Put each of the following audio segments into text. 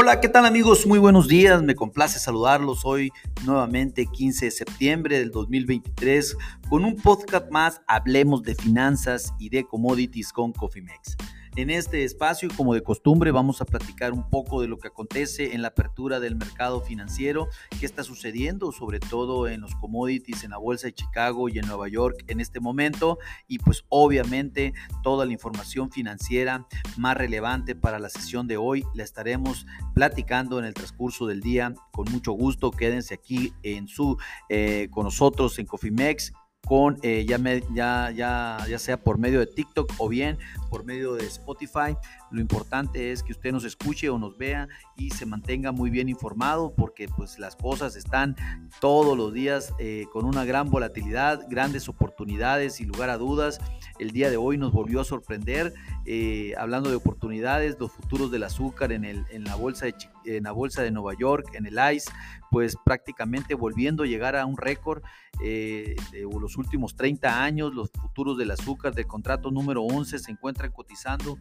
Hola, ¿qué tal amigos? Muy buenos días, me complace saludarlos hoy nuevamente 15 de septiembre del 2023 con un podcast más, hablemos de finanzas y de commodities con Cofimex. En este espacio, como de costumbre, vamos a platicar un poco de lo que acontece en la apertura del mercado financiero, qué está sucediendo, sobre todo en los commodities, en la Bolsa de Chicago y en Nueva York en este momento, y pues obviamente toda la información financiera más relevante para la sesión de hoy la estaremos platicando en el transcurso del día. Con mucho gusto, quédense aquí en su, eh, con nosotros en Cofimex con eh, ya, ya, sea por medio de TikTok o bien por medio de Spotify. Lo importante es que usted nos escuche o nos vea y se mantenga muy bien informado porque pues las cosas están todos los días eh, con una gran volatilidad, grandes oportunidades y lugar a dudas. El día de hoy nos volvió a sorprender eh, hablando de oportunidades, los futuros del azúcar en, el, en, la bolsa de, en la bolsa de Nueva York, en el ICE, pues prácticamente volviendo a llegar a un récord eh, de los últimos 30 años, los futuros del azúcar del contrato número 11 se encuentran cotizando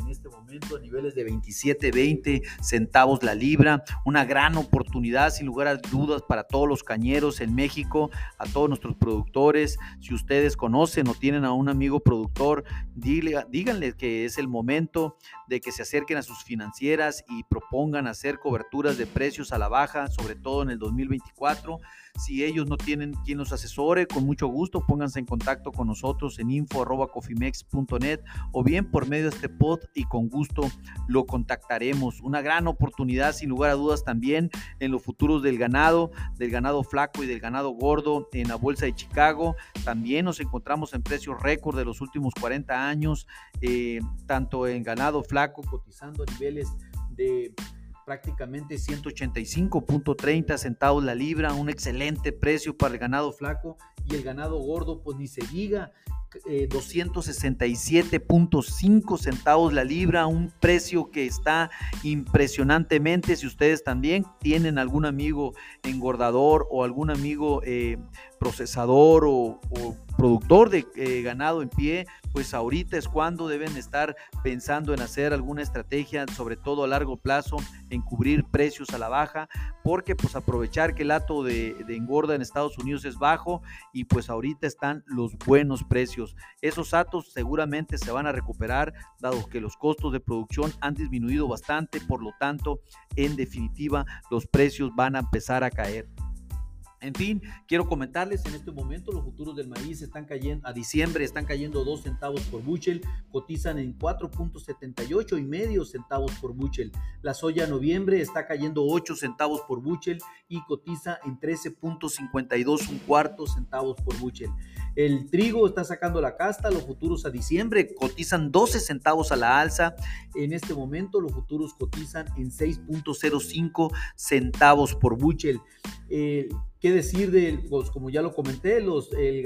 en este momento a niveles de 27, 20 centavos la libra. Una gran oportunidad, sin lugar a dudas, para todos los cañeros en México, a todos nuestros productores. Si ustedes conocen o tienen a un amigo productor, díganle que es el momento de que se acerquen a sus financieras y propongan hacer coberturas de precios a la baja, sobre todo en el 2024. Si ellos no tienen quien los asesore, con mucho gusto pónganse en contacto con nosotros en info.cofimex.net o bien por medio de este pod y con gusto lo contactaremos. Una gran oportunidad, sin lugar a dudas, también en los futuros del ganado, del ganado flaco y del ganado gordo en la Bolsa de Chicago. También nos encontramos en precios récord de los últimos 40 años, eh, tanto en ganado flaco cotizando a niveles de prácticamente 185.30 centavos la libra, un excelente precio para el ganado flaco y el ganado gordo, pues ni se diga, 267.5 eh, centavos la libra, un precio que está impresionantemente. Si ustedes también tienen algún amigo engordador o algún amigo eh, procesador o, productor de eh, ganado en pie, pues ahorita es cuando deben estar pensando en hacer alguna estrategia, sobre todo a largo plazo, en cubrir precios a la baja, porque pues aprovechar que el ato de, de engorda en Estados Unidos es bajo y pues ahorita están los buenos precios. Esos atos seguramente se van a recuperar, dado que los costos de producción han disminuido bastante, por lo tanto, en definitiva, los precios van a empezar a caer. En fin, quiero comentarles en este momento los futuros del maíz están cayendo a diciembre, están cayendo 2 centavos por buchel, cotizan en 4.78 y medio centavos por buchel. La soya noviembre está cayendo 8 centavos por buchel y cotiza en 13.52 un cuarto centavos por buchel. El trigo está sacando la casta, los futuros a diciembre cotizan 12 centavos a la alza. En este momento los futuros cotizan en 6.05 centavos por buchel. ¿Qué decir de, pues, como ya lo comenté, los, eh,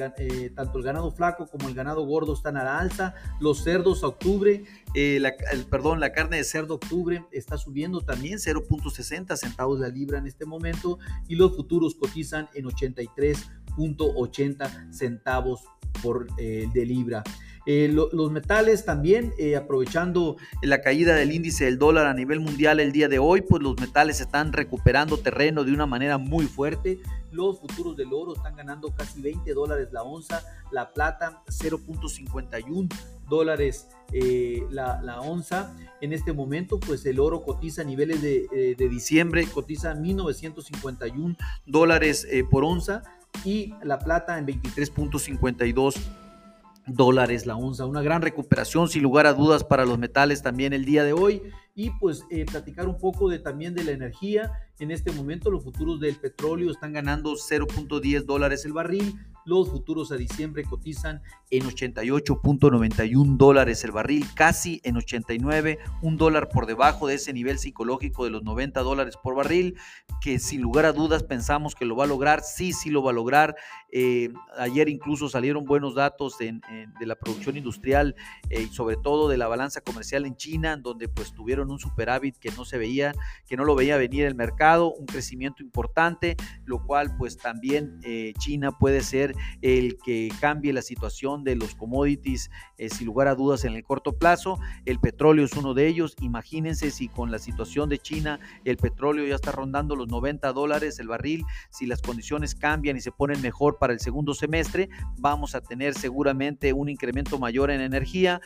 tanto el ganado flaco como el ganado gordo están a la alza, los cerdos a octubre, eh, perdón, la carne de cerdo octubre está subiendo también 0.60 centavos la libra en este momento y los futuros cotizan en 83.80 centavos por eh, de libra. Los metales también, aprovechando la caída del índice del dólar a nivel mundial el día de hoy, pues los metales están recuperando terreno de una manera muy fuerte. Los futuros del oro están ganando casi 20 dólares la onza, la plata 0.51 dólares eh, la, onza. En este momento, pues el oro cotiza a niveles de, de diciembre, cotiza 1.951 dólares por onza y la plata en 23.52 dólares la onza. Una gran recuperación sin lugar a dudas para los metales también el día de hoy. Y pues eh, platicar un poco de, también de la energía. En este momento los futuros del petróleo están ganando 0.10 dólares el barril. Los futuros a diciembre cotizan en 88.91 dólares el barril, casi en 89, un dólar por debajo de ese nivel psicológico de los 90 dólares por barril, que sin lugar a dudas pensamos que lo va a lograr, sí, sí lo va a lograr. Eh, ayer incluso salieron buenos datos de la producción industrial eh, y sobre todo de la balanza comercial en China, donde pues tuvieron un superávit que no se veía, que no lo veía venir el mercado, un crecimiento importante, lo cual pues también eh, China puede ser el que cambie la situación de los commodities, eh, sin lugar a dudas, en el corto plazo. El petróleo es uno de ellos. Imagínense si con la situación de China el petróleo ya está rondando los 90 dólares el barril, si las condiciones cambian y se ponen mejor para el segundo semestre, vamos a tener seguramente un incremento mayor en energía,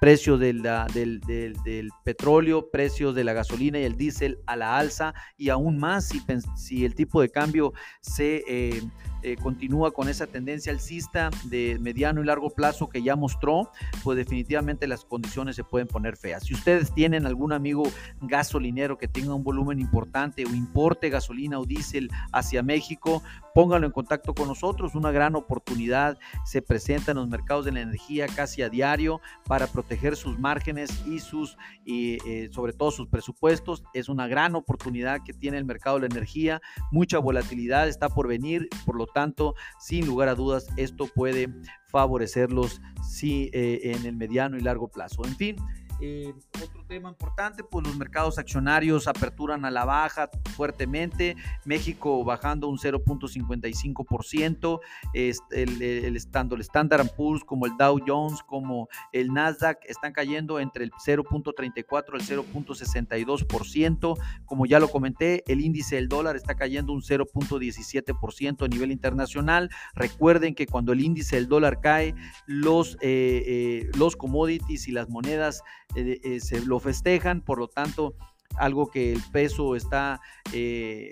precios del, del, petróleo, precios de la gasolina y el diésel a la alza y aún más si, si el tipo de cambio se eh, eh, continúa con esa tendencia alcista de mediano y largo plazo que ya mostró, pues definitivamente las condiciones se pueden poner feas. Si ustedes tienen algún amigo gasolinero que tenga un volumen importante o importe gasolina o diésel hacia México, pónganlo en contacto con nosotros. Una gran oportunidad se presenta en los mercados de la energía casi a diario para proteger sus márgenes y sus, y, eh, sobre todo sus presupuestos. Es una gran oportunidad que tiene el mercado de la energía. Mucha volatilidad está por venir, por lo tanto, sin lugar a dudas, esto puede favorecerlos sí, eh, en el mediano y largo plazo. En fin. Eh, otro tema importante, pues los mercados accionarios aperturan a la baja fuertemente, México bajando un 0.55%, el, el, estando el Standard Poor's como el Dow Jones, como el Nasdaq están cayendo entre el 0.34 al 0.62%, como ya lo comenté, el índice del dólar está cayendo un 0.17% a nivel internacional. Recuerden que cuando el índice del dólar cae, los, eh, eh, los commodities y las monedas eh, se lo festejan, por lo tanto, algo que el peso está eh,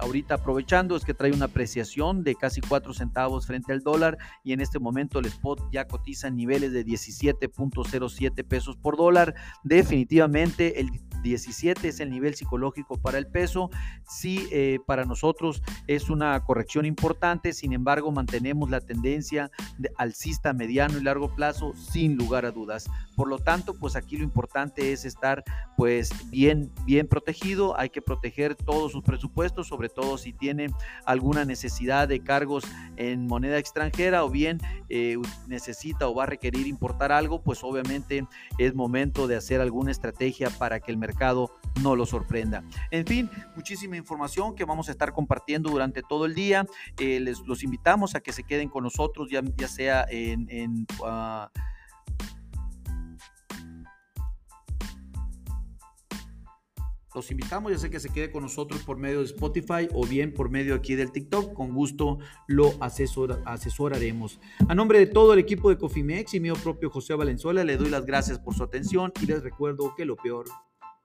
ahorita aprovechando es que trae una apreciación de casi 4 centavos frente al dólar y en este momento el spot ya cotiza en niveles de 17.07 pesos por dólar. Definitivamente el 17 es el nivel psicológico para el peso. Sí, eh, para nosotros es una corrección importante, sin embargo mantenemos la tendencia de alcista mediano y largo plazo sin lugar a dudas. Por lo tanto, pues aquí lo importante es estar pues bien, bien protegido. Hay que proteger todos sus presupuestos, sobre todo si tienen alguna necesidad de cargos en moneda extranjera o bien eh, necesita o va a requerir importar algo, pues obviamente es momento de hacer alguna estrategia para que el mercado no lo sorprenda. En fin, muchísima información que vamos a estar compartiendo durante todo el día. Eh, les los invitamos a que se queden con nosotros, ya, sea en... Ah, los invitamos, ya sé que se quede con nosotros por medio de Spotify o bien por medio aquí del TikTok. Con gusto lo asesoraremos. A nombre de todo el equipo de Cofimex y mío propio José Valenzuela, le doy las gracias por su atención y les recuerdo que lo peor